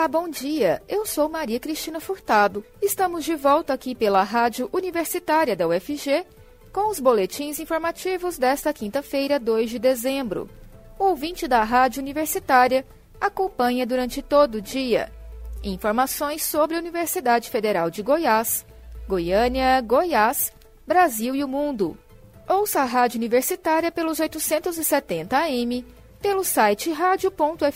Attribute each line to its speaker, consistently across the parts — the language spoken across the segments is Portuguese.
Speaker 1: Olá, bom dia. Eu sou Maria Cristina Furtado. Estamos de volta aqui pela Rádio Universitária da UFG com os boletins informativos desta quinta-feira, 2 de dezembro. O ouvinte da Rádio Universitária acompanha durante todo o dia informações sobre a Universidade Federal de Goiás, Goiânia, Goiás, Brasil e o mundo. Ouça a Rádio Universitária pelos 870 AM, pelo site radio.fg.br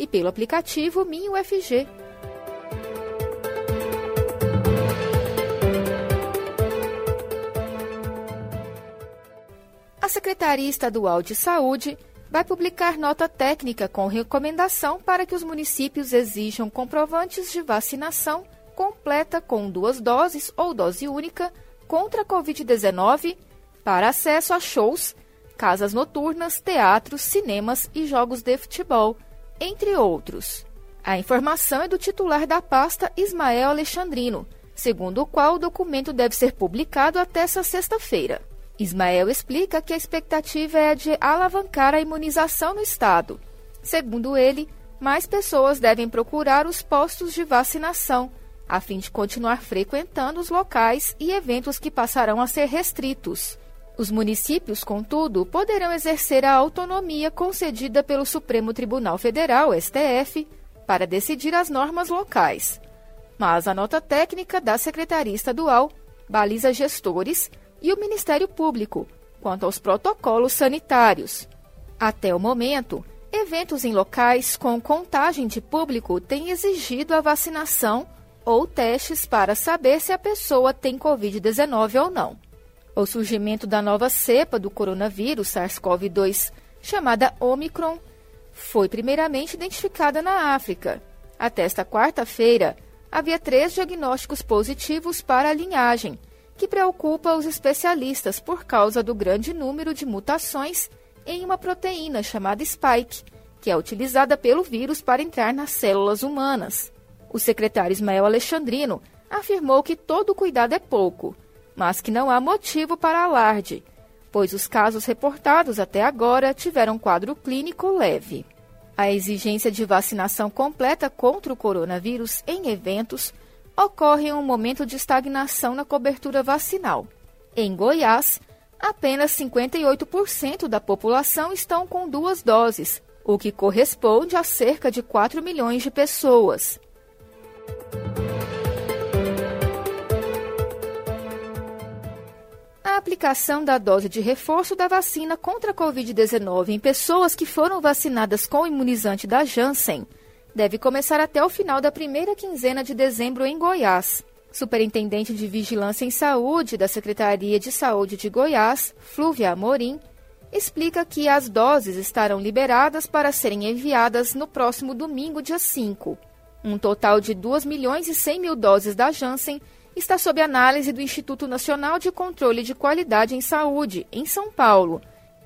Speaker 1: e pelo aplicativo MinUFG. A Secretaria Estadual de Saúde vai publicar nota técnica com recomendação para que os municípios exijam comprovantes de vacinação completa com duas doses ou dose única contra a Covid-19 para acesso a shows, casas noturnas, teatros, cinemas e jogos de futebol entre outros. A informação é do titular da pasta Ismael Alexandrino, segundo o qual o documento deve ser publicado até essa sexta-feira. Ismael explica que a expectativa é de alavancar a imunização no estado. Segundo ele, mais pessoas devem procurar os postos de vacinação, a fim de continuar frequentando os locais e eventos que passarão a ser restritos. Os municípios, contudo, poderão exercer a autonomia concedida pelo Supremo Tribunal Federal, STF, para decidir as normas locais. Mas a nota técnica da Secretaria Estadual baliza gestores e o Ministério Público quanto aos protocolos sanitários. Até o momento, eventos em locais com contagem de público têm exigido a vacinação ou testes para saber se a pessoa tem Covid-19 ou não. O surgimento da nova cepa do coronavírus SARS-CoV-2, chamada Omicron, foi primeiramente identificada na África. Até esta quarta-feira, havia três diagnósticos positivos para a linhagem, que preocupa os especialistas por causa do grande número de mutações em uma proteína chamada spike, que é utilizada pelo vírus para entrar nas células humanas. O secretário Ismael Alexandrino afirmou que todo cuidado é pouco mas que não há motivo para alarde, pois os casos reportados até agora tiveram quadro clínico leve. A exigência de vacinação completa contra o coronavírus em eventos ocorre em um momento de estagnação na cobertura vacinal. Em Goiás, apenas 58% da população estão com duas doses, o que corresponde a cerca de 4 milhões de pessoas. Aplicação da dose de reforço da vacina contra a Covid-19 em pessoas que foram vacinadas com o imunizante da Janssen deve começar até o final da primeira quinzena de dezembro em Goiás. Superintendente de Vigilância em Saúde da Secretaria de Saúde de Goiás, Flúvia Amorim, explica que as doses estarão liberadas para serem enviadas no próximo domingo, dia 5. Um total de 2 milhões e 100 mil doses da Janssen está sob análise do Instituto Nacional de Controle de Qualidade em Saúde, em São Paulo,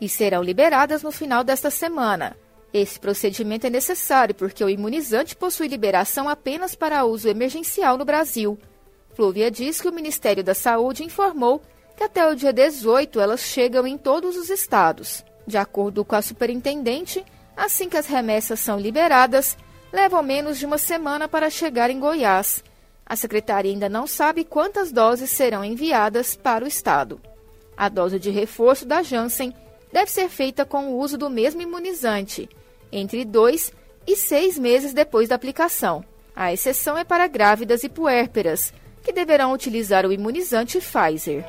Speaker 1: e serão liberadas no final desta semana. Esse procedimento é necessário porque o imunizante possui liberação apenas para uso emergencial no Brasil. Flúvia diz que o Ministério da Saúde informou que até o dia 18 elas chegam em todos os estados. De acordo com a superintendente, assim que as remessas são liberadas, levam menos de uma semana para chegar em Goiás. A secretaria ainda não sabe quantas doses serão enviadas para o Estado. A dose de reforço da Janssen deve ser feita com o uso do mesmo imunizante, entre dois e seis meses depois da aplicação. A exceção é para grávidas e puérperas, que deverão utilizar o imunizante Pfizer.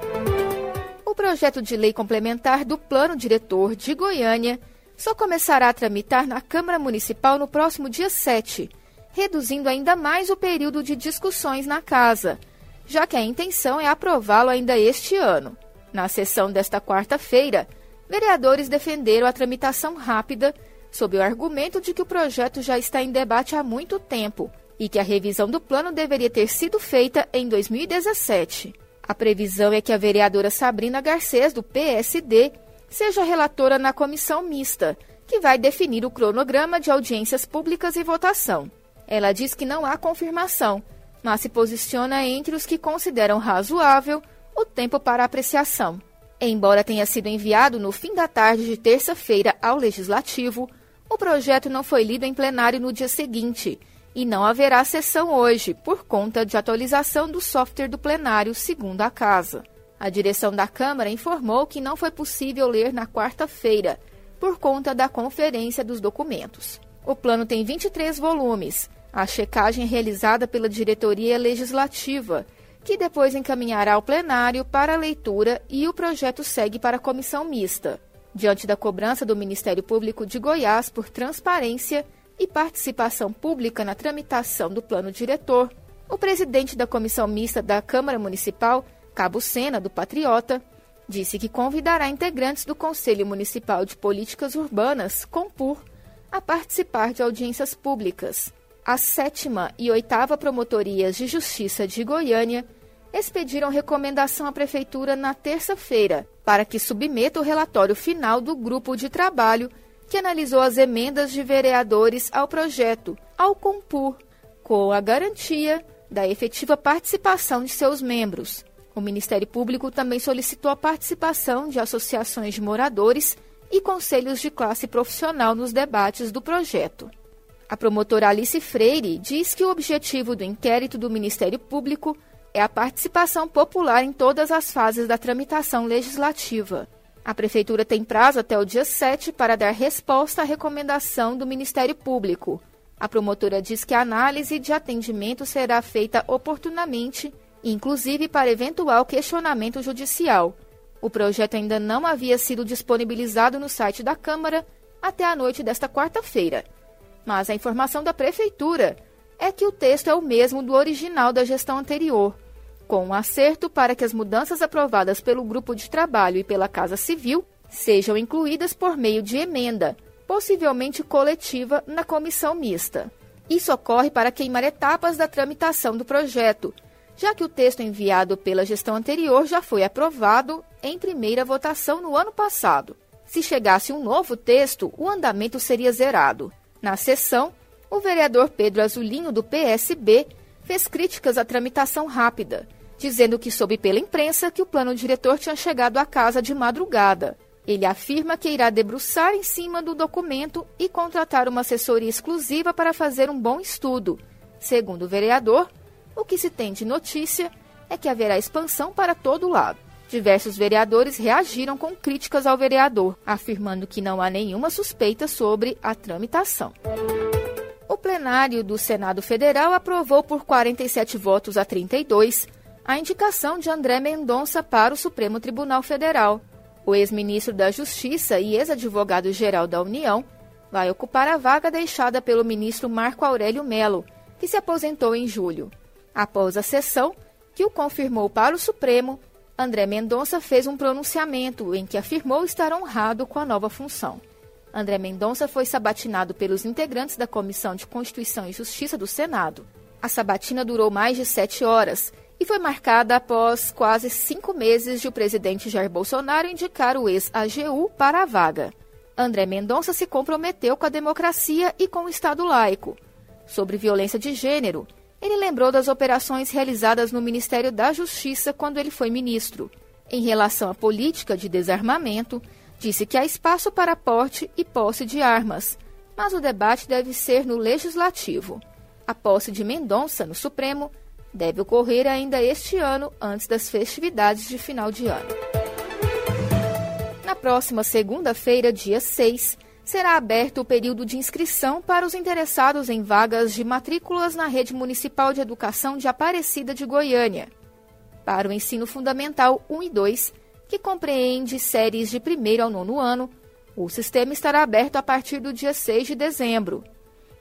Speaker 1: O projeto de lei complementar do Plano Diretor de Goiânia só começará a tramitar na Câmara Municipal no próximo dia 7 reduzindo ainda mais o período de discussões na casa, já que a intenção é aprová-lo ainda este ano. Na sessão desta quarta-feira, vereadores defenderam a tramitação rápida sob o argumento de que o projeto já está em debate há muito tempo e que a revisão do plano deveria ter sido feita em 2017. A previsão é que a vereadora Sabrina Garcês, do PSD, seja relatora na comissão mista, que vai definir o cronograma de audiências públicas e votação. Ela diz que não há confirmação, mas se posiciona entre os que consideram razoável o tempo para apreciação. Embora tenha sido enviado no fim da tarde de terça-feira ao Legislativo, O projeto não foi lido em plenário no dia seguinte e não haverá sessão hoje, por conta de atualização do software do plenário, segundo a Casa. A direção da Câmara informou que não foi possível ler na quarta-feira, por conta da conferência dos documentos. O plano tem 23 volumes. A checagem é realizada pela Diretoria Legislativa, que depois encaminhará ao plenário para leitura e o projeto segue para a comissão mista. Diante da cobrança do Ministério Público de Goiás por transparência e participação pública na tramitação do plano diretor, o presidente da comissão mista da Câmara Municipal, Cabo Sena, do Patriota, disse que convidará integrantes do Conselho Municipal de Políticas Urbanas, COMPUR, a participar de audiências públicas. A sétima e oitava Promotorias de Justiça de Goiânia expediram recomendação à Prefeitura na terça-feira para que submeta o relatório final do grupo de trabalho que analisou as emendas de vereadores ao projeto, ao Compur, com a garantia da efetiva participação de seus membros. O Ministério Público também solicitou a participação de associações de moradores e conselhos de classe profissional nos debates do projeto. A promotora Alice Freire diz que o objetivo do inquérito do Ministério Público é a participação popular em todas as fases da tramitação legislativa. A Prefeitura tem prazo até o dia 7 para dar resposta à recomendação do Ministério Público. A promotora diz que a análise de atendimento será feita oportunamente, inclusive para eventual questionamento judicial. O projeto ainda não havia sido disponibilizado no site da Câmara até a noite desta quarta-feira. Mas a informação da Prefeitura é que o texto é o mesmo do original da gestão anterior, com um acerto para que as mudanças aprovadas pelo grupo de trabalho e pela Casa Civil sejam incluídas por meio de emenda, possivelmente coletiva, na comissão mista. Isso ocorre para queimar etapas da tramitação do projeto, já que o texto enviado pela gestão anterior já foi aprovado em primeira votação no ano passado. Se chegasse um novo texto, o andamento seria zerado. Na sessão, o vereador Pedro Azulinho, do PSB, fez críticas à tramitação rápida, dizendo que soube pela imprensa que o plano diretor tinha chegado à casa de madrugada. Ele afirma que irá debruçar em cima do documento e contratar uma assessoria exclusiva para fazer um bom estudo. Segundo o vereador, o que se tem de notícia é que haverá expansão para todo lado. Diversos vereadores reagiram com críticas ao vereador, afirmando que não há nenhuma suspeita sobre a tramitação o plenário do Senado Federal aprovou por 47 votos a 32 a indicação de André Mendonça para o Supremo Tribunal Federal. O ex-ministro da Justiça e ex-advogado-geral da União vai ocupar a vaga deixada pelo ministro Marco Aurélio Melo, que se aposentou em julho. Após a sessão, que o confirmou para o Supremo, André Mendonça fez um pronunciamento em que afirmou estar honrado com a nova função. André Mendonça foi sabatinado pelos integrantes da Comissão de Constituição e Justiça do Senado. A sabatina durou mais de sete horas e foi marcada após quase cinco meses de o presidente Jair Bolsonaro indicar o ex-AGU para a vaga. André Mendonça se comprometeu com a democracia e com o Estado laico. Sobre violência de gênero, ele lembrou das operações realizadas no Ministério da Justiça quando ele foi ministro. Em relação à política de desarmamento, disse que há espaço para porte e posse de armas, mas o debate deve ser no Legislativo. A posse de Mendonça no Supremo deve ocorrer ainda este ano, antes das festividades de final de ano. Na próxima segunda-feira, dia 6, será aberto o período de inscrição para os interessados em vagas de matrículas na Rede Municipal de Educação de Aparecida de Goiânia. Para o ensino fundamental 1 e 2, que compreende séries de primeiro ao nono ano, o sistema estará aberto a partir do dia 6 de dezembro.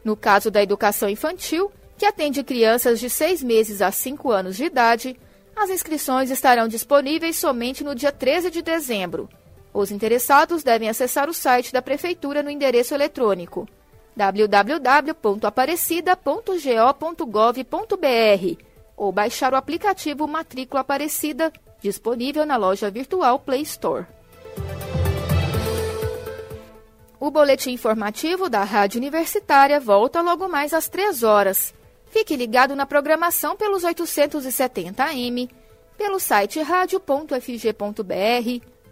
Speaker 1: No caso da educação infantil, que atende crianças de 6 meses a 5 anos de idade, as inscrições estarão disponíveis somente no dia 13 de dezembro. Os interessados devem acessar o site da Prefeitura no endereço eletrônico www.aparecida.go.gov.br ou baixar o aplicativo Matrícula Aparecida disponível na loja virtual Play Store. O boletim informativo da Rádio Universitária volta logo mais às 3 horas. Fique ligado na programação pelos 870 AM, pelo site radio.fg.br